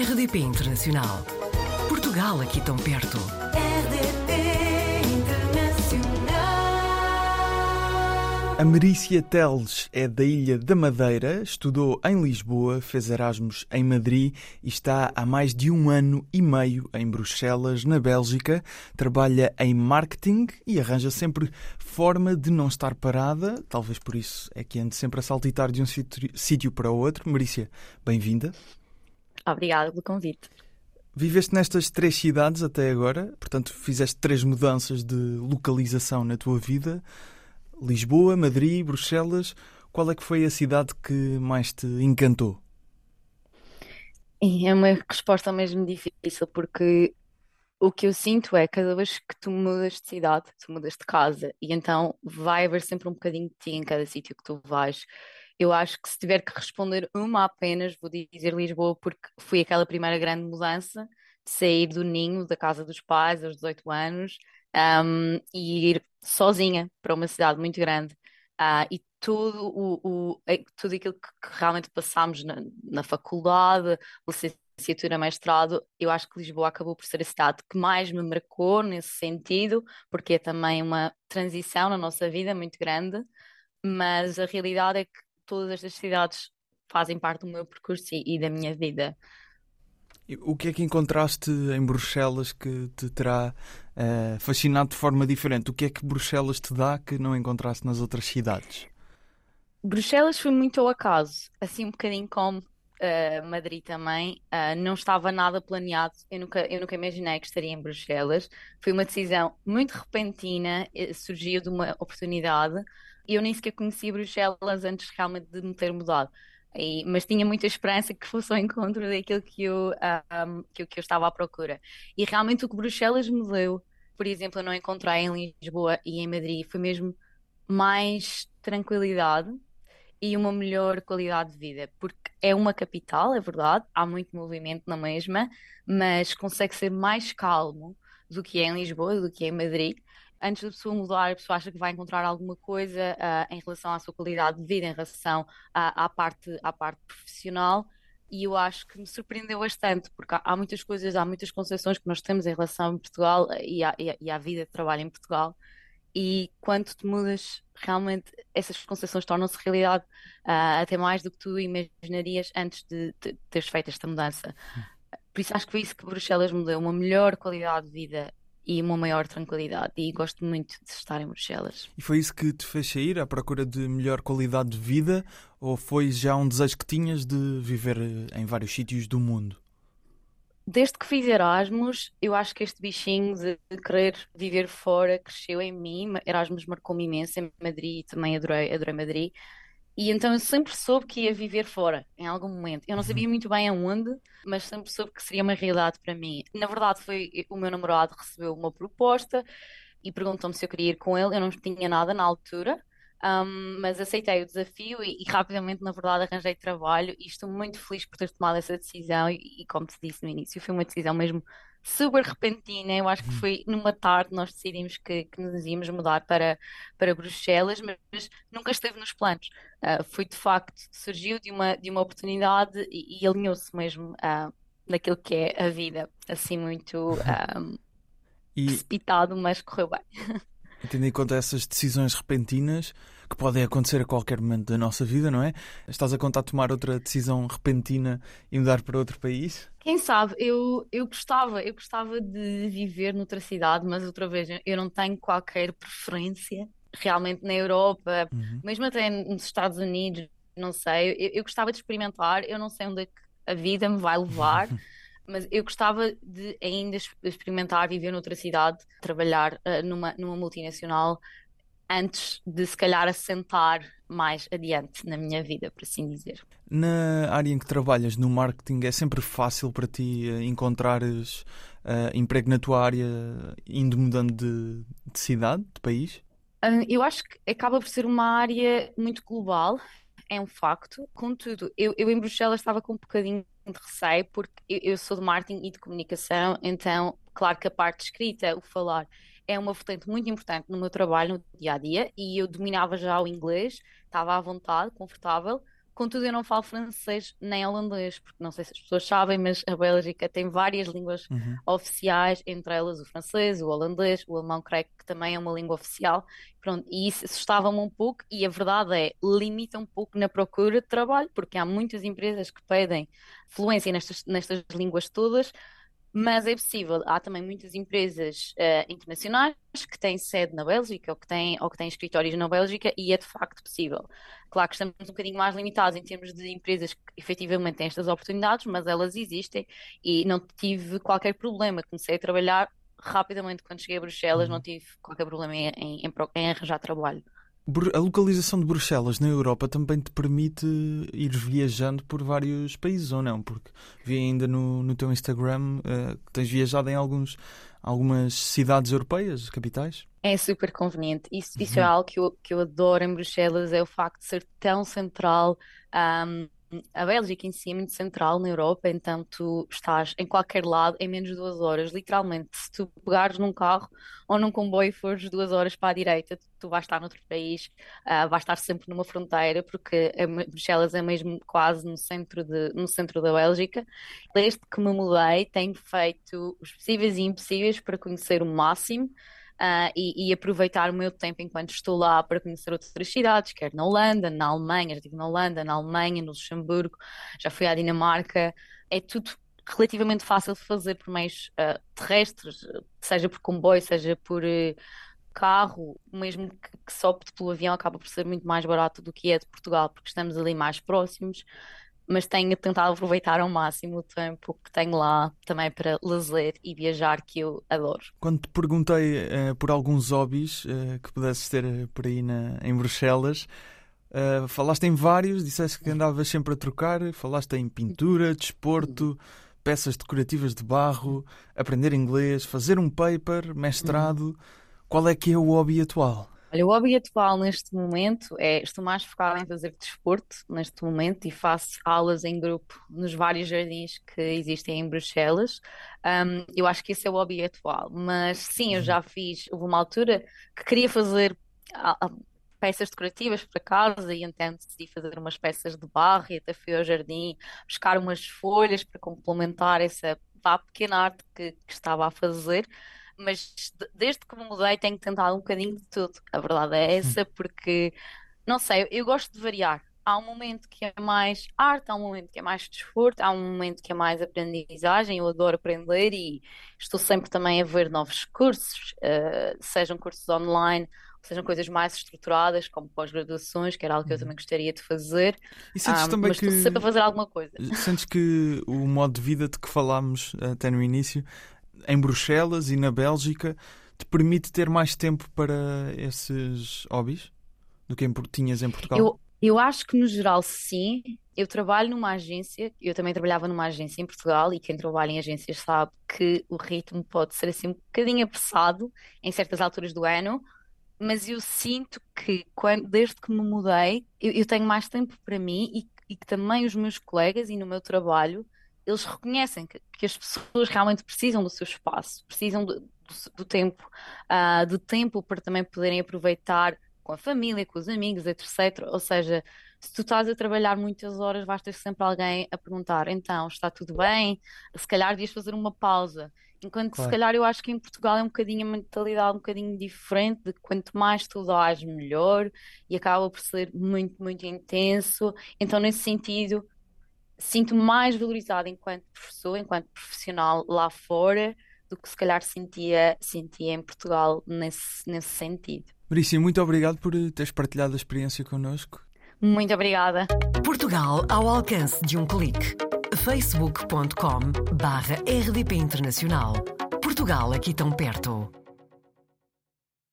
RDP Internacional. Portugal aqui tão perto. RDP Internacional. A Merícia Teles é da Ilha da Madeira, estudou em Lisboa, fez Erasmus em Madrid e está há mais de um ano e meio em Bruxelas, na Bélgica. Trabalha em marketing e arranja sempre forma de não estar parada, talvez por isso é que ande sempre a saltitar de um sítio- para o outro. Merícia, bem-vinda. Obrigada pelo convite. Viveste nestas três cidades até agora, portanto, fizeste três mudanças de localização na tua vida: Lisboa, Madrid, Bruxelas. Qual é que foi a cidade que mais te encantou? É uma resposta mesmo difícil, porque o que eu sinto é cada vez que tu mudas de cidade, tu mudas de casa, e então vai haver sempre um bocadinho de ti em cada sítio que tu vais. Eu acho que se tiver que responder uma apenas, vou dizer Lisboa, porque foi aquela primeira grande mudança de sair do ninho, da casa dos pais aos 18 anos, ahm, e ir sozinha para uma cidade muito grande. Ah, e tudo, o, o- tudo aquilo que realmente passámos na, na faculdade, licenciatura, mestrado, eu acho que Lisboa acabou por ser a cidade que mais me marcou nesse sentido, porque é também uma transição na nossa vida muito grande, mas a realidade é que todas estas cidades fazem parte do meu percurso e, e da minha vida. O que é que encontraste em Bruxelas que te terá eh, fascinado de forma diferente? O que é que Bruxelas te dá que não encontraste nas outras cidades? Bruxelas foi muito ao acaso, assim um bocadinho como eh, Madrid também, ah, não estava nada planeado, eu nunca, eu nunca imaginei que estaria em Bruxelas. Foi uma decisão muito repentina, surgiu de uma oportunidade eu nem sequer conhecia Bruxelas antes realmente de me ter mudado. E- mas tinha muita esperança que fosse ao encontro daquilo que eu, um, que, que eu estava à procura. E realmente o que Bruxelas me deu, por exemplo, eu não encontrei em Lisboa e em Madrid, foi mesmo mais tranquilidade e uma melhor qualidade de vida, porque é uma capital, é verdade, há muito movimento na mesma, mas consegue ser mais calmo do que é em Lisboa, do que é em Madrid. Antes da pessoa mudar, a pessoa acha que vai encontrar alguma coisa ah, em relação à sua qualidade de vida, em relação à, à parte, à parte profissional, e eu acho que me surpreendeu bastante, porque há, há muitas coisas, há muitas concessões que nós temos em relação a Portugal eh, e à, e à- e à vida de trabalho em Portugal, e quando te mudas, realmente essas concessões tornam-se realidade ah, até mais do que tu imaginarias antes de, de teres feito esta mudança. Por isso acho que foi isso que Bruxelas me deu, uma melhor qualidade de vida e uma maior tranquilidade. E gosto muito de estar em Bruxelas. E foi isso que te fez sair à procura de melhor qualidade de vida? Ou foi já um desejo que tinhas de viver eh, em vários sítios do mundo? Desde que fiz Erasmus, eu acho que este bichinho de querer viver fora cresceu em mim. Erasmus marcou-me imenso em Madrid e também adorei, adorei Madrid. E então eu sempre soube que ia viver fora, em algum momento. Eu não sabia muito bem aonde, mas sempre soube que seria uma realidade para mim. Na verdade, foi o meu namorado recebeu uma proposta e perguntou-me se eu queria ir com ele. Eu não tinha nada na altura, ahm, mas aceitei o desafio e, e rapidamente, na verdade, arranjei trabalho e estou muito feliz por ter tomado essa decisão. E, e como te disse no início, foi uma decisão mesmo super repentina. Eu acho que foi numa tarde nós decidimos que, que nos íamos mudar para, para Bruxelas, mas, nunca esteve nos planos. Ah, foi de facto, surgiu de uma, de uma oportunidade e, e alinhou-se mesmo ah, naquilo que é a vida, assim muito ah, E precipitado, mas correu bem. tendo em conta essas decisões repentinas que podem acontecer a qualquer momento da nossa vida, não é? Estás a contar tomar outra decisão repentina e mudar para outro país? Quem sabe, eu, eu gostava, eu gostava de viver noutra cidade, mas outra vez, eu não tenho qualquer preferência realmente na Europa, Uhum. mesmo até nos Estados Unidos, não sei, eu, eu gostava de experimentar, eu não sei onde é que a vida me vai levar, mas eu gostava de ainda experimentar viver noutra cidade, trabalhar eh, numa, numa multinacional, antes de se calhar assentar mais adiante na minha vida, por assim dizer. Na área em que trabalhas, no marketing, é sempre fácil para ti eh, encontrares eh, emprego na tua área indo mudando de, de cidade, de país? Hum, Eu acho que acaba por ser uma área muito global, é um facto. Contudo, eu, eu em Bruxelas estava com um bocadinho de receio, porque eu, eu sou de marketing e de comunicação, então, claro que a parte escrita, o falar, é uma vertente muito importante no meu trabalho, no dia a dia, e eu dominava já o inglês, estava à vontade, confortável. Contudo, eu não falo francês nem holandês, porque não sei se as pessoas sabem, mas a Bélgica tem várias línguas Uhum. oficiais, entre elas o francês, o holandês, o alemão, creio que também é uma língua oficial. Pronto, e isso assustava-me um pouco, e a verdade é, limita um pouco na procura de trabalho, porque há muitas empresas que pedem fluência nestas, nestas línguas todas, mas é possível. Há também muitas empresas eh, internacionais que têm sede na Bélgica ou que têm, ou que têm escritórios na Bélgica e é de facto possível. Claro que estamos um bocadinho mais limitados em termos de empresas que efetivamente têm estas oportunidades, mas elas existem e não tive qualquer problema. Comecei a trabalhar rapidamente quando cheguei a Bruxelas, Uhum. não tive qualquer problema em, em, em arranjar trabalho. A localização de Bruxelas na Europa também te permite ir viajando por vários países, ou não? Porque vi ainda no, no teu Instagram eh, que tens viajado em alguns, algumas cidades europeias, capitais. É super conveniente. Isso, isso é Uhum. algo que eu, que eu adoro em Bruxelas, é o facto de ser tão central. Ahm, a Bélgica em si é muito central na Europa, então tu estás em qualquer lado em menos de duas horas, literalmente. Se tu pegares num carro ou num comboio e fores duas horas para a direita, tu, vais estar noutro país, ah, vais estar sempre numa fronteira, porque é Bruxelas é mesmo quase no centro de, no centro da Bélgica. Desde que me mudei, tenho feito os possíveis e impossíveis para conhecer o máximo ah, e, e aproveitar o meu tempo enquanto estou lá para conhecer outras cidades, quer na Holanda, na Alemanha, já estive na Holanda, na Alemanha, no Luxemburgo, já fui à Dinamarca. É tudo relativamente fácil de fazer por meios ah, terrestres, seja por comboio, seja por eh, carro, mesmo que, que opte pelo avião, acaba por ser muito mais barato do que é de Portugal, porque estamos ali mais próximos. Mas tenho tentado aproveitar ao máximo o tempo que tenho lá também para lazer e viajar, que eu adoro. Quando te perguntei eh, por alguns hobbies eh, que pudesses ter eh, por aí na, em Bruxelas, eh, falaste em vários, disseste que andavas sempre a trocar, falaste em pintura, desporto, peças decorativas de barro, aprender inglês, fazer um paper, mestrado. Qual é que é o hobby atual? Olha, o hobby atual neste momento é, estou mais focada em fazer desporto neste momento e faço aulas em grupo nos vários jardins que existem em Bruxelas. Um, eu acho que esse é o hobby atual, mas sim, eu já fiz, houve uma altura que queria fazer ah, ah, peças decorativas para casa e então decidi fazer umas peças de barro e até fui ao jardim buscar umas folhas para complementar essa pequena arte que, que estava a fazer mas de- desde que me mudei tenho tentado um bocadinho de tudo. A verdade é essa, porque, não sei, eu gosto de variar. Há um momento que é mais arte, há um momento que é mais desporto, há um momento que é mais aprendizagem. Eu adoro aprender e estou sempre também a ver novos cursos, eh, sejam cursos online, sejam coisas mais estruturadas, como pós-graduações, que era algo que eu Uhum. também gostaria de fazer. E sentes Ah, também mas estou que sempre a fazer alguma coisa. sentes que o modo de vida de que falámos até no início, em Bruxelas e na Bélgica, te permite ter mais tempo para esses hobbies do que em, tinhas em Portugal? Eu, eu acho que no geral sim. Eu trabalho numa agência, eu também trabalhava numa agência em Portugal e quem trabalha em agências sabe que o ritmo pode ser assim um bocadinho apressado em certas alturas do ano, mas eu sinto que quando, desde que me mudei, eu, eu tenho mais tempo para mim e, e que também os meus colegas e no meu trabalho, eles reconhecem que, que as pessoas realmente precisam do seu espaço, precisam do, do, do tempo, ah, do tempo para também poderem aproveitar com a família, com os amigos, etc. Ou seja, se tu estás a trabalhar muitas horas, vais ter sempre alguém a perguntar: então, está tudo bem? Se calhar devias fazer uma pausa. Enquanto que se Claro. calhar eu acho que em Portugal é um bocadinho a mentalidade um bocadinho diferente de quanto mais tu dás, melhor, e acaba por ser muito, muito intenso. Então, nesse sentido, sinto-me mais valorizada enquanto professor, enquanto profissional lá fora, do que se calhar sentia, sentia em Portugal nesse, nesse sentido. Marícia, muito obrigado por eh, teres partilhado a experiência connosco. Muito obrigada. Portugal ao alcance de um clique. facebook.com barra rdp internacional. Portugal aqui tão perto.